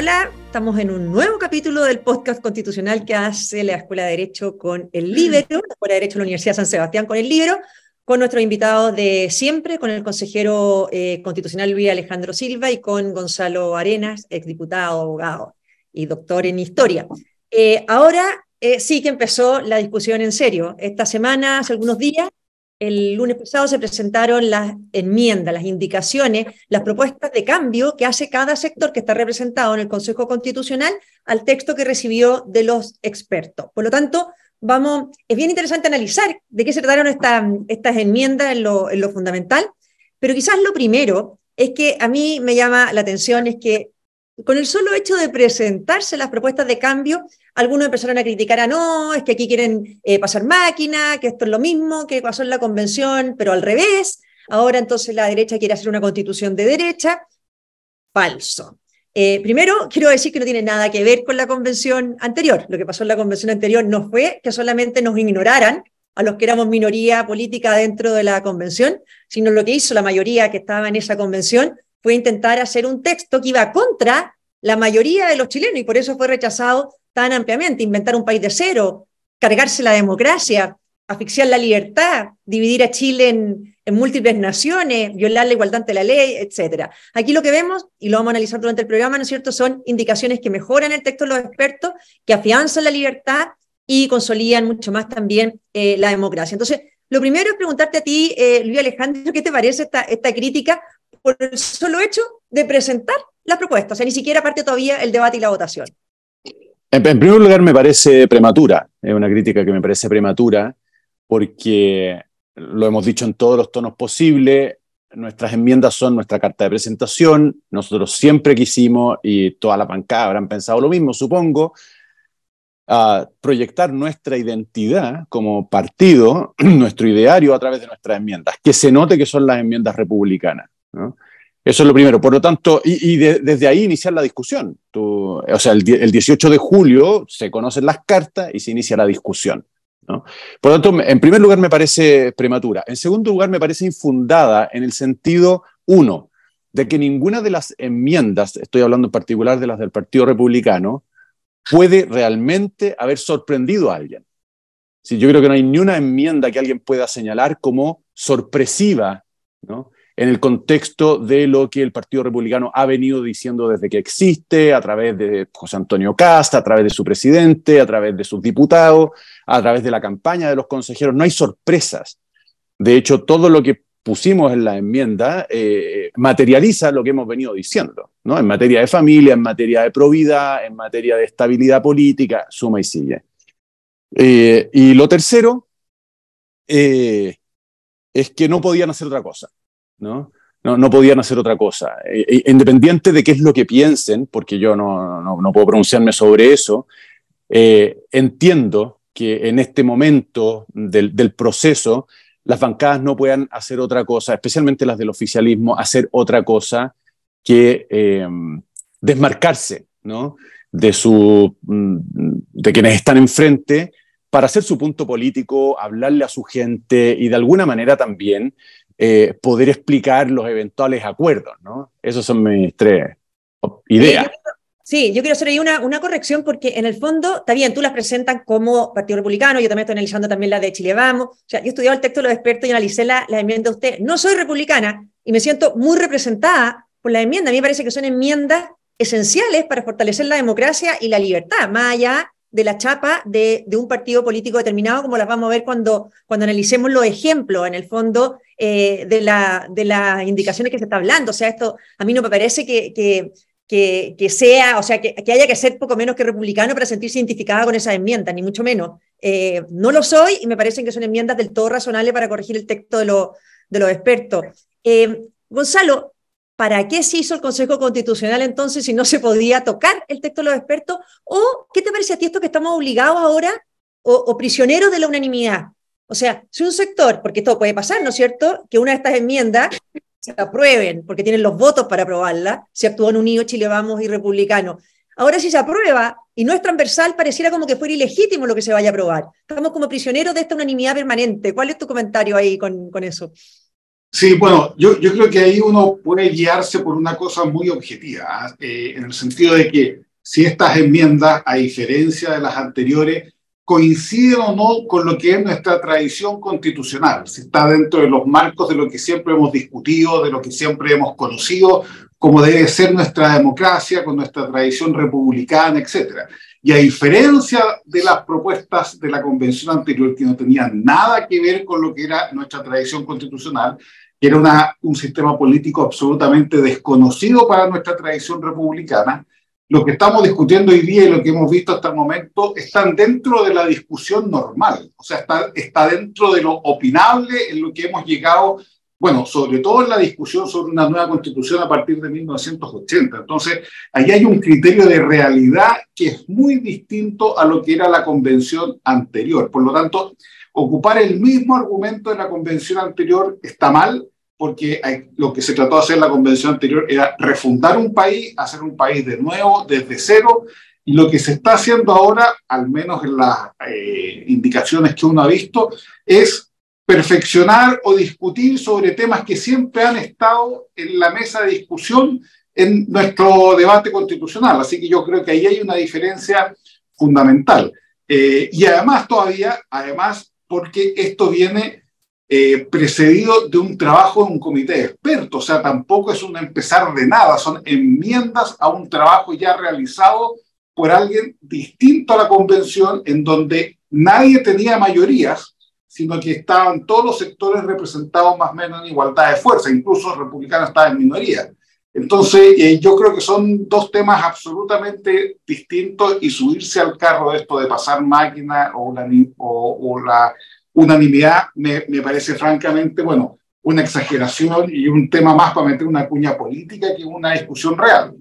Hola, estamos en un nuevo capítulo del podcast constitucional que hace la Escuela de Derecho con el Libro, la Escuela de Derecho de la Universidad San Sebastián con el Libro, con nuestros invitados de siempre, con el consejero eh, constitucional Luis Alejandro Silva y con Gonzalo Arenas, exdiputado, abogado y doctor en historia. Eh, ahora eh, sí que empezó la discusión en serio. Esta semana, hace algunos días, el lunes pasado se presentaron las enmiendas, las indicaciones, las propuestas de cambio que hace cada sector que está representado en el Consejo Constitucional al texto que recibió de los expertos. Por lo tanto, vamos, es bien interesante analizar de qué se trataron estas enmiendas en lo, en lo fundamental, pero quizás lo primero es que a mí me llama la atención es que con el solo hecho de presentarse las propuestas de cambio, algunos empezaron a criticar a no, es que aquí quieren eh, pasar máquina, que esto es lo mismo que pasó en la convención, pero al revés. Ahora entonces la derecha quiere hacer una constitución de derecha. Falso. Eh, primero, quiero decir que no tiene nada que ver con la convención anterior. Lo que pasó en la convención anterior no fue que solamente nos ignoraran a los que éramos minoría política dentro de la convención, sino lo que hizo la mayoría que estaba en esa convención fue intentar hacer un texto que iba contra la mayoría de los chilenos y por eso fue rechazado tan ampliamente, inventar un país de cero, cargarse la democracia, asfixiar la libertad, dividir a Chile en, múltiples naciones, violar la igualdad ante la ley, etc. Aquí lo que vemos, y lo vamos a analizar durante el programa, ¿no es cierto?, son indicaciones que mejoran el texto de los expertos, que afianzan la libertad y consolidan mucho más también eh, la democracia. Entonces, lo primero es preguntarte a ti, eh, Luis Alejandro, ¿qué te parece esta crítica? Por el solo hecho de presentar las propuestas, o sea, ni siquiera parte todavía el debate y la votación. En, primer lugar, me parece prematura, es una crítica que me parece prematura, porque lo hemos dicho en todos los tonos posibles, nuestras enmiendas son nuestra carta de presentación, nosotros siempre quisimos, y toda la bancada habrán pensado lo mismo, supongo, proyectar nuestra identidad como partido, nuestro ideario a través de nuestras enmiendas, que se note que son las enmiendas republicanas. Eso es lo primero. Por lo tanto, y, desde ahí iniciar la discusión. o sea, el, 18 de julio se conocen las cartas y se inicia la discusión. Por lo tanto, en primer lugar me parece prematura. En segundo lugar, me parece infundada en el sentido, uno, de que ninguna de las enmiendas, estoy hablando en particular de las del Partido Republicano, puede realmente haber sorprendido a alguien. Si yo creo que no hay ni una enmienda que alguien pueda señalar como sorpresiva, ¿no? En el contexto de lo que el Partido Republicano ha venido diciendo desde que existe, a través de José Antonio Casta, a través de su presidente, a través de sus diputados, a través de la campaña de los consejeros. No hay sorpresas. De hecho, todo lo que pusimos en la enmienda eh, materializa lo que hemos venido diciendo, ¿no? En materia de familia, en materia de probidad, en materia de estabilidad política, suma y sigue. Eh, y lo tercero eh, es que no podían hacer otra cosa. ¿No? No, podían hacer otra cosa. E, e, independiente de qué es lo que piensen, porque yo no, no, no puedo pronunciarme sobre eso, eh, entiendo que en este momento del, del, proceso las bancadas no puedan hacer otra cosa, especialmente las del oficialismo, hacer otra cosa que eh, desmarcarse ¿no? de, su, mm, de quienes están enfrente para hacer su punto político, hablarle a su gente y de alguna manera también eh, poder explicar los eventuales acuerdos, ¿no? Esas son mis tres ideas. Sí, yo quiero hacer ahí una, una corrección porque en el fondo, está bien, tú las presentas como Partido Republicano, yo también estoy analizando también la de Chile Vamos, o sea, yo he estudiado el texto de los expertos y analicé la, la enmienda de usted. No soy republicana y me siento muy representada por la enmienda. A mí me parece que son enmiendas esenciales para fortalecer la democracia y la libertad, más allá de la chapa de, de, un partido político determinado, como las vamos a ver cuando, cuando analicemos los ejemplos, en el fondo, eh, de, la, de las indicaciones que se está hablando. O sea, esto a mí no me parece que, que, que, sea, o sea, que, haya que ser poco menos que republicano para sentirse identificada con esa enmienda, ni mucho menos. Eh, no lo soy y me parecen que son enmiendas del todo razonables para corregir el texto de, lo, de los expertos. Eh, Gonzalo, ¿para qué se hizo el Consejo Constitucional entonces si no se podía tocar el texto de los expertos? ¿O qué te parece a ti esto que estamos obligados ahora o, prisioneros de la unanimidad? O sea, si un sector, porque esto puede pasar, ¿no es cierto?, que una de estas enmiendas se aprueben, porque tienen los votos para aprobarla, se actúan unidos Chile Vamos y Republicano. Ahora si se aprueba y no es transversal, pareciera como que fuera ilegítimo lo que se vaya a aprobar. Estamos como prisioneros de esta unanimidad permanente. ¿Cuál es tu comentario ahí con, con eso? Sí, bueno, yo, yo creo que ahí uno puede guiarse por una cosa muy objetiva, ¿ah? eh, en el sentido de que si estas enmiendas, a diferencia de las anteriores, coinciden o no con lo que es nuestra tradición constitucional, si está dentro de los marcos de lo que siempre hemos discutido, de lo que siempre hemos conocido, como debe ser nuestra democracia, con nuestra tradición republicana, etc. Y a diferencia de las propuestas de la convención anterior, que no tenían nada que ver con lo que era nuestra tradición constitucional, que era una, un sistema político absolutamente desconocido para nuestra tradición republicana, lo que estamos discutiendo hoy día y lo que hemos visto hasta el momento están dentro de la discusión normal, o sea, está, está dentro de lo opinable en lo que hemos llegado bueno, sobre todo en la discusión sobre una nueva constitución a partir de 1980. Entonces, ahí hay un criterio de realidad que es muy distinto a lo que era la convención anterior. Por lo tanto, ocupar el mismo argumento de la convención anterior está mal, porque lo que se trató de hacer en la convención anterior era refundar un país, hacer un país de nuevo, desde cero, y lo que se está haciendo ahora, al menos en las eh, indicaciones que uno ha visto, es perfeccionar o discutir sobre temas que siempre han estado en la mesa de discusión en nuestro debate constitucional. Así que yo creo que ahí hay una diferencia fundamental. Eh, y además todavía, además, porque esto viene eh, precedido de un trabajo de un comité de expertos, o sea, tampoco es un empezar de nada, son enmiendas a un trabajo ya realizado por alguien distinto a la convención, en donde nadie tenía mayorías, sino que estaban todos los sectores representados más o menos en igualdad de fuerza, incluso los republicanos estaban en minoría. Entonces, eh, yo creo que son dos temas absolutamente distintos y subirse al carro de esto de pasar máquina o, la, unanimidad me, parece francamente, bueno, una exageración y un tema más para meter una cuña política que una discusión real.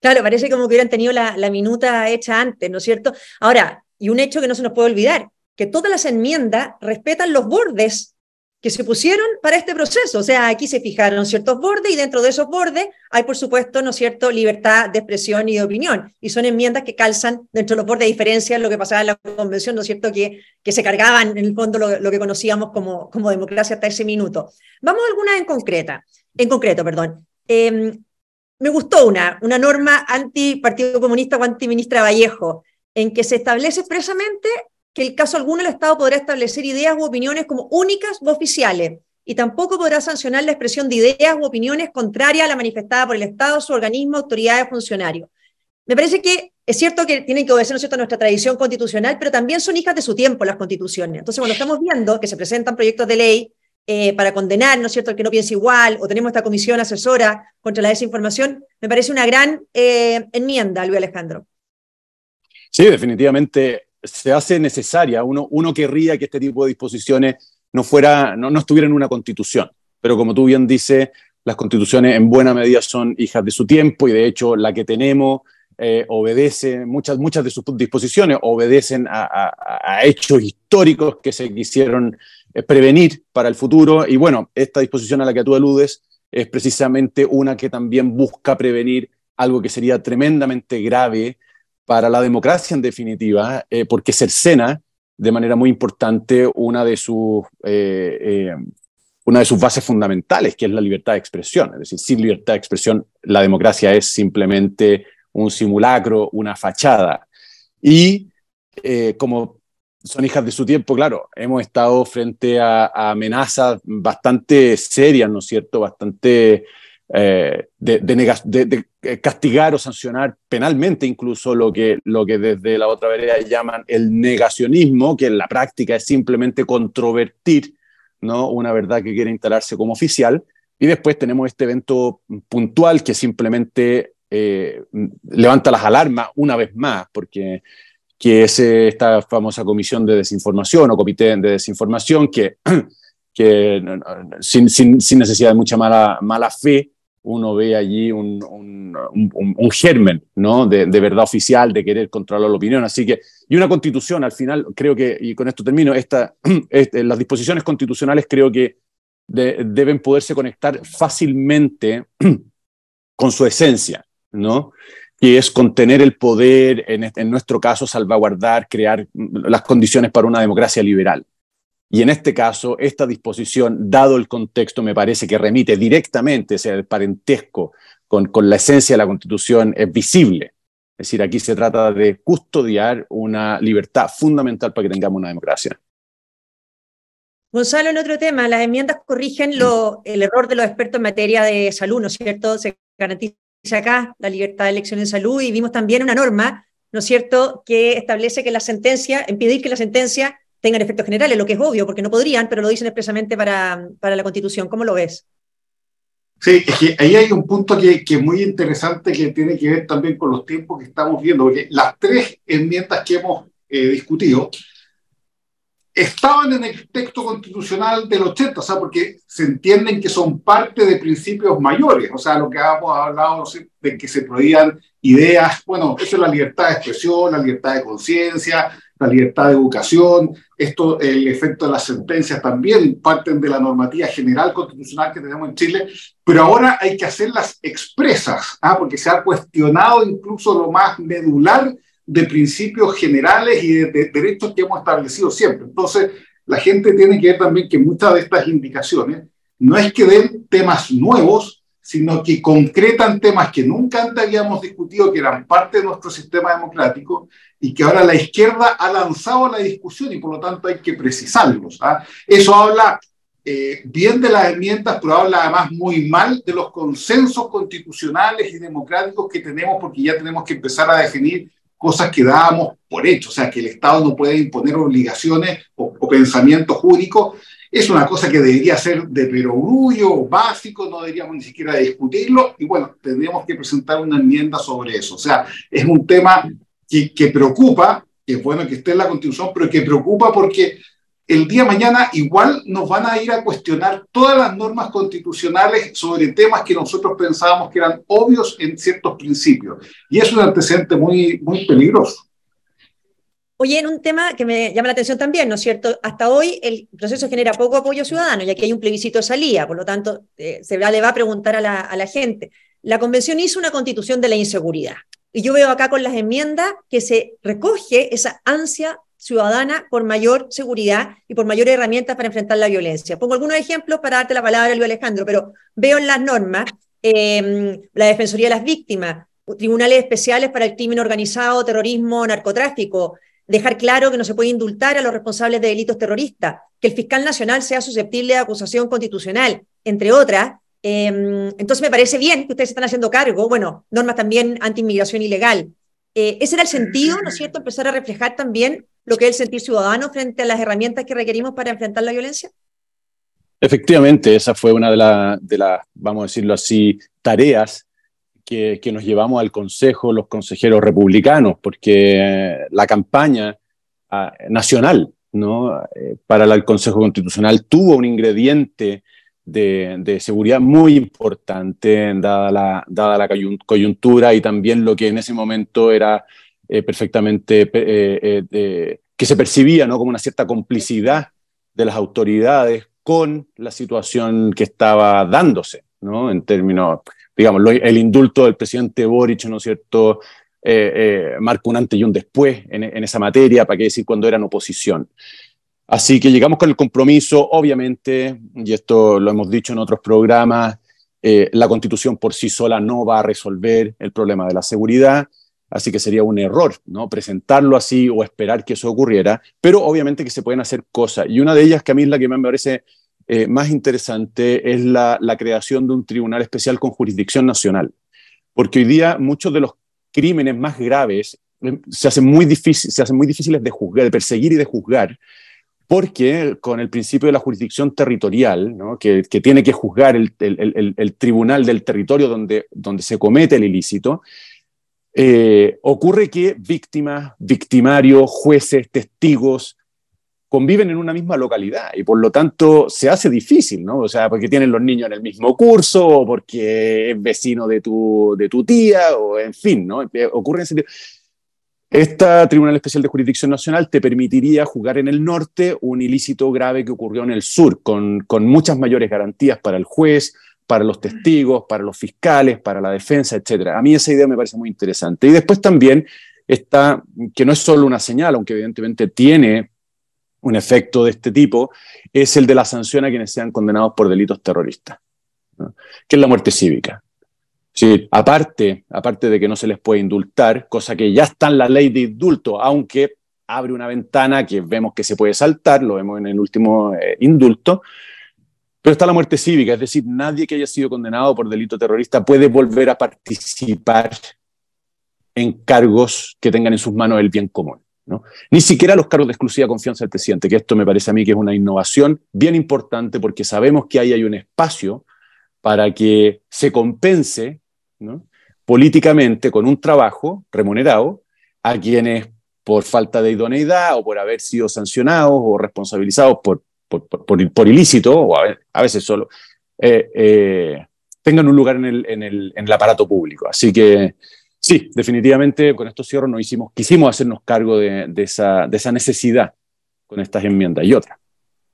Claro, parece como que hubieran tenido la minuta hecha antes, ¿no es cierto? Ahora, y un hecho que no se nos puede olvidar, que todas las enmiendas respetan los bordes que se pusieron para este proceso. O sea, aquí se fijaron ciertos bordes y dentro de esos bordes hay, por supuesto, ¿no cierto?, libertad de expresión y de opinión. Y son enmiendas que calzan dentro de los bordes, a diferencia de lo que pasaba en la convención, ¿no cierto?, que, que se cargaban en el fondo lo, que conocíamos como, como democracia hasta ese minuto. Vamos a algunas en concreta, en concreto, perdón. Em, me gustó una, una norma anti-Partido Comunista o anti-ministra Vallejo, en que se establece expresamente que el caso alguno el Estado podrá establecer ideas u opiniones como únicas u oficiales y tampoco podrá sancionar la expresión de ideas u opiniones contrarias a la manifestada por el Estado, su organismo, autoridades, funcionarios. Me parece que es cierto que tienen que obedecer ¿no cierto? nuestra tradición constitucional, pero también son hijas de su tiempo las constituciones. Entonces, cuando estamos viendo que se presentan proyectos de ley eh, para condenar, ¿no es cierto?, al que no piensa igual, o tenemos esta comisión asesora contra la desinformación, me parece una gran eh, enmienda, Luis Alejandro. Sí, definitivamente se hace necesaria. Uno, uno querría que este tipo de disposiciones no, fuera, no, no estuvieran en una constitución, pero como tú bien dices, las constituciones en buena medida son hijas de su tiempo y de hecho la que tenemos eh, obedece, muchas, muchas de sus disposiciones obedecen a, hechos históricos que se quisieron eh, prevenir para el futuro. Y bueno, esta disposición a la que tú aludes es precisamente una que también busca prevenir algo que sería tremendamente grave para la democracia en definitiva, eh, porque cercena de manera muy importante una de, sus, eh, eh, una de sus bases fundamentales, que es la libertad de expresión. Es decir, sin libertad de expresión, la democracia es simplemente un simulacro, una fachada. Y como son hijas de su tiempo, claro, hemos estado frente a, a amenazas bastante serias, ¿no es cierto? Bastante eh, de, eh, castigar o sancionar penalmente incluso lo que, lo que desde la otra vereda llaman el negacionismo, que en la práctica es simplemente controvertir ¿no? una verdad que quiere instalarse como oficial. Y después tenemos este evento puntual que simplemente eh, levanta las alarmas una vez más, porque que es esta famosa comisión de desinformación o comité de desinformación que, que sin, sin, sin necesidad de mucha mala, mala fe, uno ve allí un, un, germen ¿no? De, verdad oficial, de querer controlar la opinión. Así que, y una constitución, al final, creo que, y con esto termino, esta, este, las disposiciones constitucionales creo que deben poderse conectar fácilmente con su esencia, ¿no? que es contener el poder, en, en nuestro caso, salvaguardar, crear las condiciones para una democracia liberal. Y en este caso, esta disposición, dado el contexto, me parece que remite directamente, o sea, el parentesco con, con la esencia de la Constitución es visible. Es decir, aquí se trata de custodiar una libertad fundamental para que tengamos una democracia. Gonzalo, en otro tema, las enmiendas corrigen el error de los expertos en materia de salud, ¿no es cierto? Se garantiza acá la libertad de elección en salud y vimos también una norma, ¿no es cierto?, que establece que la sentencia, impedir que la sentencia tenga efectos generales, lo que es obvio, porque no podrían, pero lo dicen expresamente para, para la Constitución. ¿Cómo lo ves? Sí, es que ahí hay un punto que, que, es muy interesante que tiene que ver también con los tiempos que estamos viendo, porque las tres enmiendas que hemos eh, discutido estaban en el texto constitucional del 80, o sea, porque se entienden que son parte de principios mayores, o sea, lo que hemos hablado de que se prohíban ideas, bueno, eso es la libertad de expresión, la libertad de conciencia, la libertad de educación, esto, el efecto de las sentencias también parten de la normativa general constitucional que tenemos en Chile, pero ahora hay que hacerlas expresas, ¿ah? porque se ha cuestionado incluso lo más medular de principios generales y de, derechos que hemos establecido siempre. Entonces, la gente tiene que ver también que muchas de estas indicaciones no es que den temas nuevos, sino que concretan temas que nunca antes habíamos discutido, que eran parte de nuestro sistema democrático y que ahora la izquierda ha lanzado la discusión y por lo tanto hay que precisarlos. ¿ah? Eso habla eh, bien de las herramientas, pero habla además muy mal de los consensos constitucionales y democráticos que tenemos, porque ya tenemos que empezar a definir cosas que dábamos por hecho, o sea, que el Estado no puede imponer obligaciones o, o pensamientos jurídicos, es una cosa que debería ser de perogrullo, básico, no deberíamos ni siquiera discutirlo, y bueno, tendríamos que presentar una enmienda sobre eso. O sea, es un tema que, que preocupa, que es bueno que esté en la Constitución, pero que preocupa porque el día de mañana igual nos van a ir a cuestionar todas las normas constitucionales sobre temas que nosotros pensábamos que eran obvios en ciertos principios. Y es un antecedente muy, muy peligroso. Oye, en un tema que me llama la atención también, ¿no es cierto? Hasta hoy el proceso genera poco apoyo ciudadano y aquí hay un plebiscito de salida, por lo tanto, eh, se le va a preguntar a la, a la gente. La convención hizo una constitución de la inseguridad. Y yo veo acá con las enmiendas que se recoge esa ansia ciudadana por mayor seguridad y por mayores herramientas para enfrentar la violencia. Pongo algunos ejemplos para darte la palabra, Luis Alejandro, pero veo en las normas eh, la Defensoría de las Víctimas, tribunales especiales para el crimen organizado, terrorismo, narcotráfico, dejar claro que no se puede indultar a los responsables de delitos terroristas, que el fiscal nacional sea susceptible de acusación constitucional, entre otras. Eh, entonces me parece bien que ustedes están haciendo cargo, bueno, normas también anti-inmigración ilegal. Eh, ese era el sentido, ¿no es cierto?, empezar a reflejar también lo que es el sentir ciudadano frente a las herramientas que requerimos para enfrentar la violencia? Efectivamente, esa fue una de las, de la, vamos a decirlo así, tareas que, que, nos llevamos al Consejo, los consejeros republicanos, porque la campaña uh, nacional ¿no? Eh, para el Consejo Constitucional tuvo un ingrediente de, seguridad muy importante, dada la, dada la coyuntura y también lo que en ese momento era eh, perfectamente, eh, eh, que se percibía ¿no? como una cierta complicidad de las autoridades con la situación que estaba dándose, ¿no? En términos, digamos, el indulto del presidente Boric, ¿no es cierto?, marca un antes y un después en, en esa materia, para qué decir cuando eran oposición. Así que llegamos con el compromiso, obviamente, y esto lo hemos dicho en otros programas, eh, la constitución por sí sola no va a resolver el problema de la seguridad, Así que sería un error, ¿no? Presentarlo así o esperar que eso ocurriera, pero obviamente que se pueden hacer cosas. Y una de ellas que a mí es la que me parece eh, más interesante es la, creación de un tribunal especial con jurisdicción nacional. Porque hoy día muchos de los crímenes más graves eh, se hacen muy, difíciles de perseguir y de juzgar, porque con el principio de la jurisdicción territorial, que, tiene que juzgar el, tribunal del territorio donde, se comete el ilícito, eh, ocurre que víctimas, victimarios, jueces, testigos conviven en una misma localidad y por lo tanto se hace difícil, ¿no? O sea, porque tienen los niños en el mismo curso o porque es vecino de tu, tía o en fin, ¿no? Eh, ocurre en ese esta Tribunal Especial de Jurisdicción Nacional te permitiría jugar en el norte un ilícito grave que ocurrió en el sur, con, con muchas mayores garantías para el juez, para los testigos, para los fiscales, para la defensa, etc. A mí esa idea me parece muy interesante. Y después también está, que no es solo una señal, aunque evidentemente tiene un efecto de este tipo, es el de la sanción a quienes sean condenados por delitos terroristas, que es la muerte cívica. Sí, aparte, aparte de que no se les puede indultar, cosa que ya está en la ley de indulto, aunque abre una ventana que vemos que se puede saltar, lo vemos en el último eh, indulto, pero está la muerte cívica, es decir, nadie que haya sido condenado por delito terrorista puede volver a participar en cargos que tengan en sus manos el bien común. ¿no? Ni siquiera los cargos de exclusiva confianza del presidente, que esto me parece a mí que es una innovación bien importante porque sabemos que ahí hay un espacio para que se compense políticamente con un trabajo remunerado a quienes por falta de idoneidad o por haber sido sancionados o responsabilizados por, por, ilícito, o a, veces solo, eh, eh, tengan un lugar en el, en, el, en el, aparato público. Así que sí, definitivamente con estos cierros nos hicimos, quisimos hacernos cargo de, esa, de esa necesidad con estas enmiendas y otras.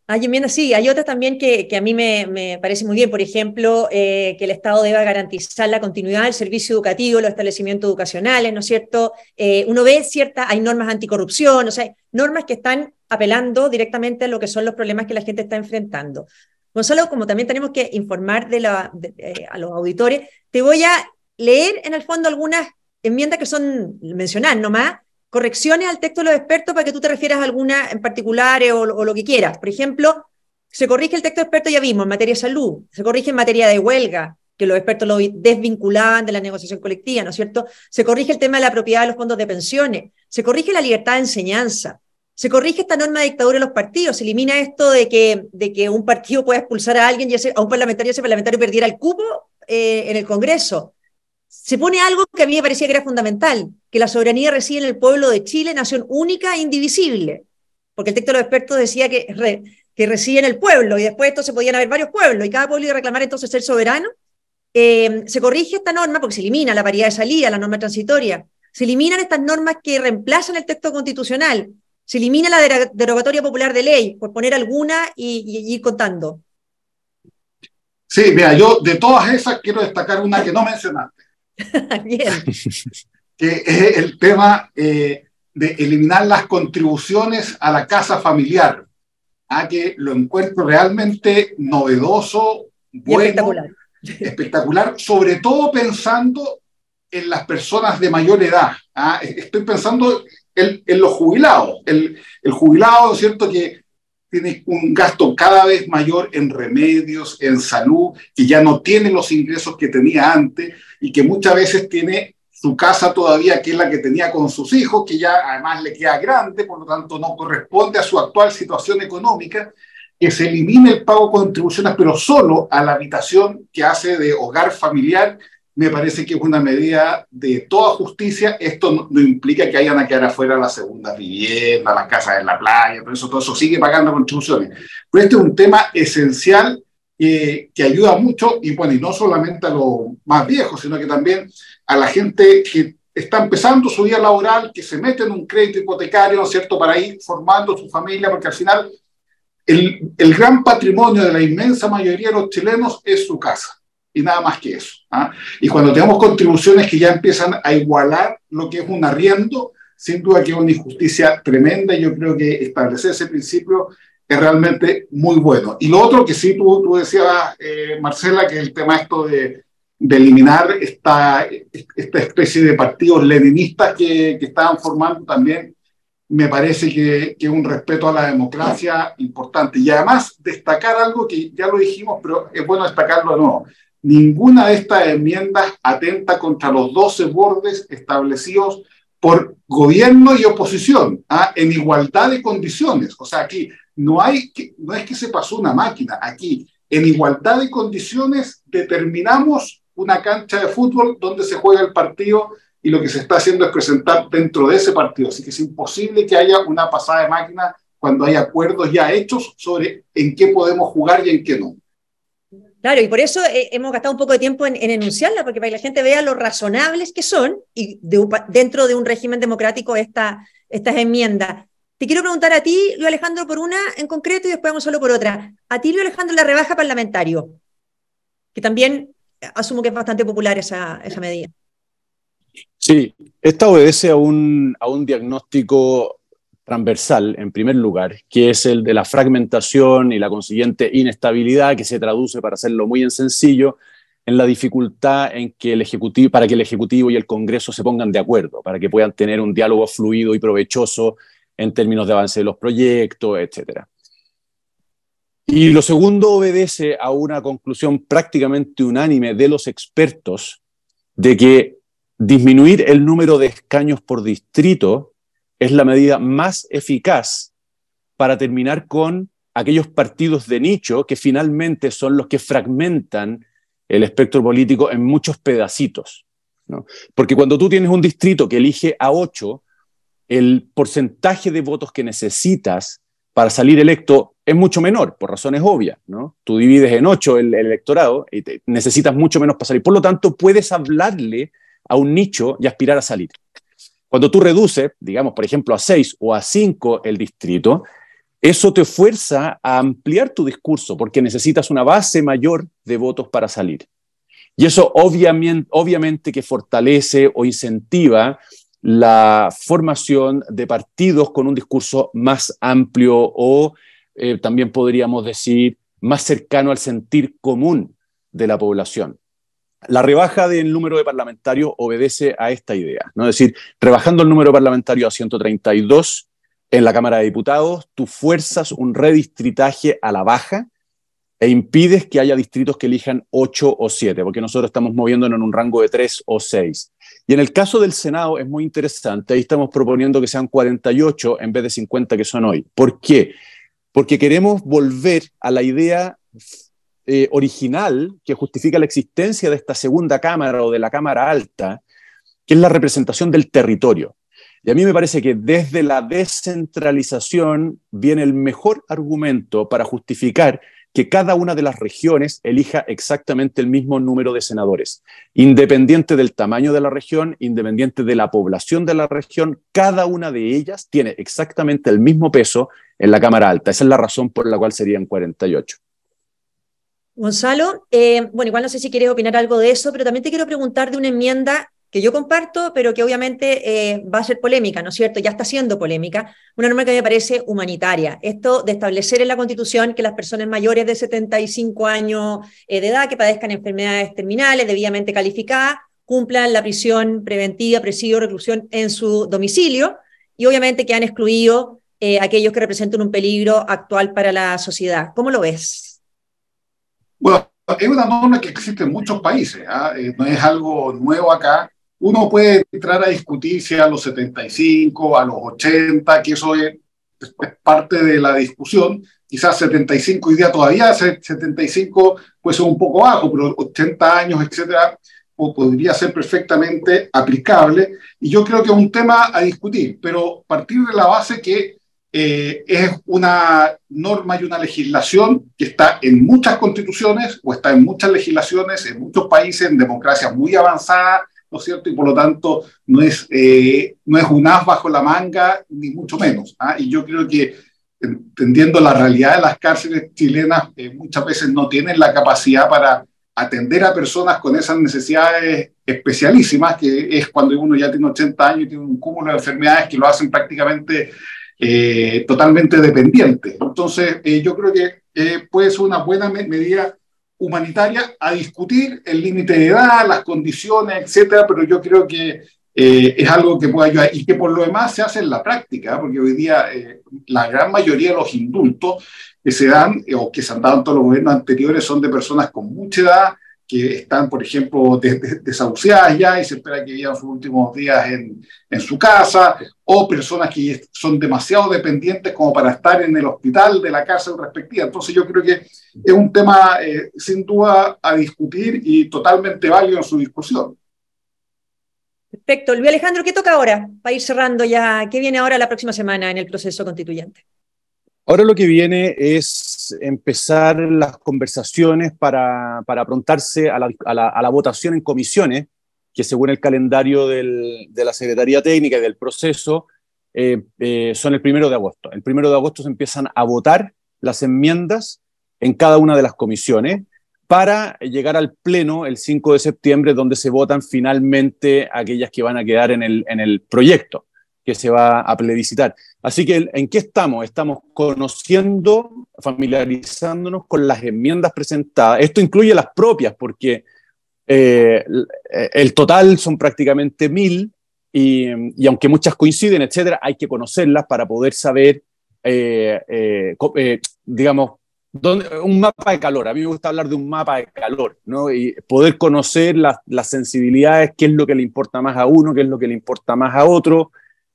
Hay enmiendas, sí, hay otras también que, a mí me, parece muy bien. Por ejemplo, eh, que el Estado deba garantizar la continuidad del servicio educativo, los establecimientos educacionales, ¿no es cierto? Eh, uno ve cierta, hay normas anticorrupción, o sea, normas que están apelando directamente a lo que son los problemas que la gente está enfrentando. Gonzalo, como también tenemos que informar de la, eh, a los auditores, te voy a leer en el fondo algunas enmiendas que son, mencionar nomás, correcciones al texto de los expertos para que tú te refieras a alguna en particular o, o, lo que quieras. Por ejemplo, se corrige el texto de expertos ya vimos en materia de salud, se corrige en materia de huelga, que los expertos lo desvinculaban de la negociación colectiva, ¿no es cierto? Se corrige el tema de la propiedad de los fondos de pensiones, se corrige la libertad de enseñanza, se corrige esta norma de dictadura de los partidos, se elimina esto de que, de que un partido pueda expulsar a alguien y a un parlamentario y ese parlamentario perdiera el cupo eh, en el Congreso. Se pone algo que a mí me parecía que era fundamental, que la soberanía reside en el pueblo de Chile, nación única e indivisible, porque el texto de los expertos decía que, que reside en el pueblo y después esto se podían haber varios pueblos y cada pueblo iba a reclamar entonces ser soberano. Eh, se corrige esta norma porque se elimina la paridad de salida, la norma transitoria, se eliminan estas normas que reemplazan el texto constitucional, se elimina la derogatoria popular de ley, por poner alguna y, ir contando. Sí, mira, yo de todas esas quiero destacar una que no mencionaste. Bien. que es el tema eh, de eliminar las contribuciones a la casa familiar, a ¿ah? que lo encuentro realmente novedoso, bueno, espectacular. espectacular, sobre todo pensando en las personas de mayor edad. ¿ah? Estoy pensando en, los jubilados. El, el jubilado, ¿cierto? Que tiene un gasto cada vez mayor en remedios, en salud, que ya no tiene los ingresos que tenía antes y que muchas veces tiene su casa todavía, que es la que tenía con sus hijos, que ya además le queda grande, por lo tanto no corresponde a su actual situación económica, que se elimine el pago de contribuciones, pero solo a la habitación que hace de hogar familiar me parece que es una medida de toda justicia. Esto no, implica que hayan a quedar afuera las segundas viviendas, las casas en la playa, pero eso todo eso sigue pagando contribuciones. Pero este es un tema esencial eh, que ayuda mucho, y bueno, y no solamente a los más viejos, sino que también a la gente que está empezando su vida laboral, que se mete en un crédito hipotecario, ¿no es cierto?, para ir formando su familia, porque al final el, el gran patrimonio de la inmensa mayoría de los chilenos es su casa y nada más que eso. ¿ah? Y cuando tenemos contribuciones que ya empiezan a igualar lo que es un arriendo, sin duda que es una injusticia tremenda yo creo que establecer ese principio es realmente muy bueno. Y lo otro que sí tú, tú decías, eh, Marcela, que es el tema esto de, de eliminar esta, esta especie de partidos leninistas que, que estaban formando también, me parece que, que, un respeto a la democracia importante. Y además destacar algo que ya lo dijimos, pero es bueno destacarlo de nuevo. Ninguna de estas enmiendas atenta contra los 12 bordes establecidos por gobierno y oposición ¿ah? en igualdad de condiciones. O sea, aquí no, hay que, no es que se pasó una máquina, aquí en igualdad de condiciones determinamos una cancha de fútbol donde se juega el partido y lo que se está haciendo es presentar dentro de ese partido. Así que es imposible que haya una pasada de máquina cuando hay acuerdos ya hechos sobre en qué podemos jugar y en qué no. Claro, y por eso eh, hemos gastado un poco de tiempo en, enunciarla, porque para que la gente vea lo razonables que son y dentro de un régimen democrático esta, estas enmiendas. Te quiero preguntar a ti, Luis Alejandro, por una en concreto y después vamos solo por otra. A ti, Luis Alejandro, la rebaja parlamentario, que también asumo que es bastante popular esa, esa medida. Sí, esta obedece a un, a un diagnóstico transversal, en primer lugar, que es el de la fragmentación y la consiguiente inestabilidad, que se traduce, para hacerlo muy en sencillo, en la dificultad en que el ejecutivo, para que el Ejecutivo y el Congreso se pongan de acuerdo, para que puedan tener un diálogo fluido y provechoso en términos de avance de los proyectos, etc. Y lo segundo obedece a una conclusión prácticamente unánime de los expertos de que disminuir el número de escaños por distrito es la medida más eficaz para terminar con aquellos partidos de nicho que finalmente son los que fragmentan el espectro político en muchos pedacitos. Porque cuando tú tienes un distrito que elige a ocho, el porcentaje de votos que necesitas para salir electo es mucho menor, por razones obvias. ¿no? Tú divides en ocho el, electorado y necesitas mucho menos para salir. Por lo tanto, puedes hablarle a un nicho y aspirar a salir. Cuando tú reduces, digamos, por ejemplo, a 6 o a 5 el distrito, eso te fuerza a ampliar tu discurso porque necesitas una base mayor de votos para salir. Y eso obviamente, obviamente que fortalece o incentiva la formación de partidos con un discurso más amplio o eh, también podríamos decir más cercano al sentir común de la población. La rebaja del número de parlamentarios obedece a esta idea, ¿no? Es decir, rebajando el número de parlamentarios a 132 en la Cámara de Diputados, tú fuerzas un redistritaje a la baja e impides que haya distritos que elijan 8 o 7, porque nosotros estamos moviéndonos en un rango de 3 o 6. Y en el caso del Senado es muy interesante, ahí estamos proponiendo que sean 48 en vez de 50 que son hoy. ¿Por qué? Porque queremos volver a la idea eh, original que justifica la existencia de esta segunda cámara o de la cámara alta, que es la representación del territorio. Y a mí me parece que desde la descentralización viene el mejor argumento para justificar que cada una de las regiones elija exactamente el mismo número de senadores. Independiente del tamaño de la región, independiente de la población de la región, cada una de ellas tiene exactamente el mismo peso en la Cámara Alta. Esa es la razón por la cual serían 48. Gonzalo, eh, bueno, igual no sé si quieres opinar algo de eso, pero también te quiero preguntar de una enmienda que yo comparto, pero que obviamente eh, va a ser polémica, ¿no es cierto? Ya está siendo polémica, una norma que me parece humanitaria. Esto de establecer en la Constitución que las personas mayores de 75 años eh, de edad que padezcan enfermedades terminales debidamente calificadas cumplan la prisión preventiva, presidio, reclusión en su domicilio y obviamente que han excluido aquellos que representan un peligro actual para la sociedad. ¿Cómo lo ves? Bueno, es una norma que existe en muchos países, ¿ah? eh, no es algo nuevo acá. Uno puede entrar a discutir si a los 75, a los 80, que eso es, parte de la discusión. Quizás 75 hoy día todavía, 75 puede ser un poco bajo, pero 80 años, etcétera, podría ser perfectamente aplicable. Y yo creo que es un tema a discutir, pero partir de la base que eh, es una norma y una legislación que está en muchas constituciones o está en muchas legislaciones, en muchos países, en democracias muy avanzadas, ¿no es cierto? Y por lo tanto no es, eh, no es un as bajo la manga, ni mucho menos. ¿ah? Y yo creo que entendiendo la realidad de las cárceles chilenas, eh, muchas veces no tienen la capacidad para atender a personas con esas necesidades especialísimas, que es cuando uno ya tiene 80 años y tiene un cúmulo de enfermedades que lo hacen prácticamente eh, totalmente dependiente. Entonces, eh, yo creo que eh, puede ser una buena medida humanitaria a discutir el límite de edad, las condiciones, etcétera, pero yo creo que es algo que puede ayudar y que por lo demás se hace en la práctica, porque hoy día la gran mayoría de los indultos que se dan o que se han dado en todos los gobiernos anteriores son de personas con mucha edad que están, por ejemplo, desahuciadas ya y se espera que vivan sus últimos días en, en, su casa, o personas que son demasiado dependientes como para estar en el hospital de la cárcel respectiva. Entonces yo creo que es un tema eh, sin duda a discutir y totalmente válido en su discusión. Perfecto. Luis Alejandro, ¿qué toca ahora? Para ir cerrando ya, ¿qué viene ahora la próxima semana en el proceso constituyente? Ahora lo que viene es empezar las conversaciones para, para aprontarse a la, a, la, a la, votación en comisiones, que según el calendario del, de la Secretaría Técnica y del proceso, eh, eh, son el primero de agosto. El primero de agosto se empiezan a votar las enmiendas en cada una de las comisiones para llegar al Pleno el 5 de septiembre, donde se votan finalmente aquellas que van a quedar en el, en el proyecto. Que se va a plebiscitar. Así que, ¿en qué estamos? Estamos conociendo, familiarizándonos con las enmiendas presentadas. Esto incluye las propias, porque eh, el total son prácticamente mil, y, y, aunque muchas coinciden, etcétera, hay que conocerlas para poder saber, eh, eh, digamos, un mapa de calor. A mí me gusta hablar de un mapa de calor, ¿no? Y poder conocer las sensibilidades, qué es lo que le importa más a uno, qué es lo que le importa más a otro,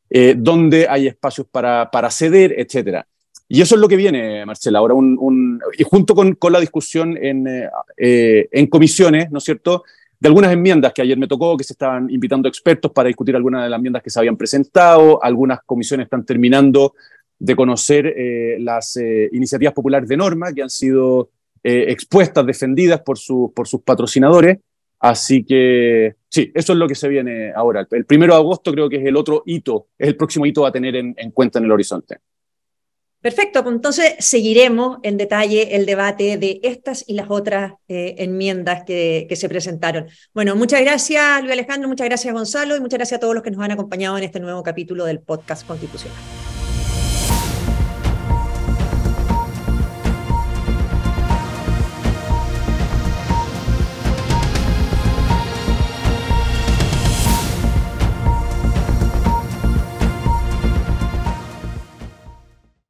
eh, dónde hay espacios para, para, ceder, etcétera. Y eso es lo que viene, Marcela. Ahora, un, y junto con, con, la discusión en, eh, eh, en comisiones, ¿no es cierto?, de algunas enmiendas que ayer me tocó, que se estaban invitando expertos para discutir algunas de las enmiendas que se habían presentado, algunas comisiones están terminando de conocer eh, las eh, iniciativas populares de norma que han sido eh, expuestas, defendidas por, su, por sus patrocinadores. Así que sí, eso es lo que se viene ahora. El primero de agosto creo que es el otro hito, es el próximo hito a tener en, en cuenta en el horizonte. Perfecto, pues entonces seguiremos en detalle el debate de estas y las otras eh, enmiendas que, que, se presentaron. Bueno, muchas gracias Luis Alejandro, muchas gracias Gonzalo y muchas gracias a todos los que nos han acompañado en este nuevo capítulo del podcast constitucional.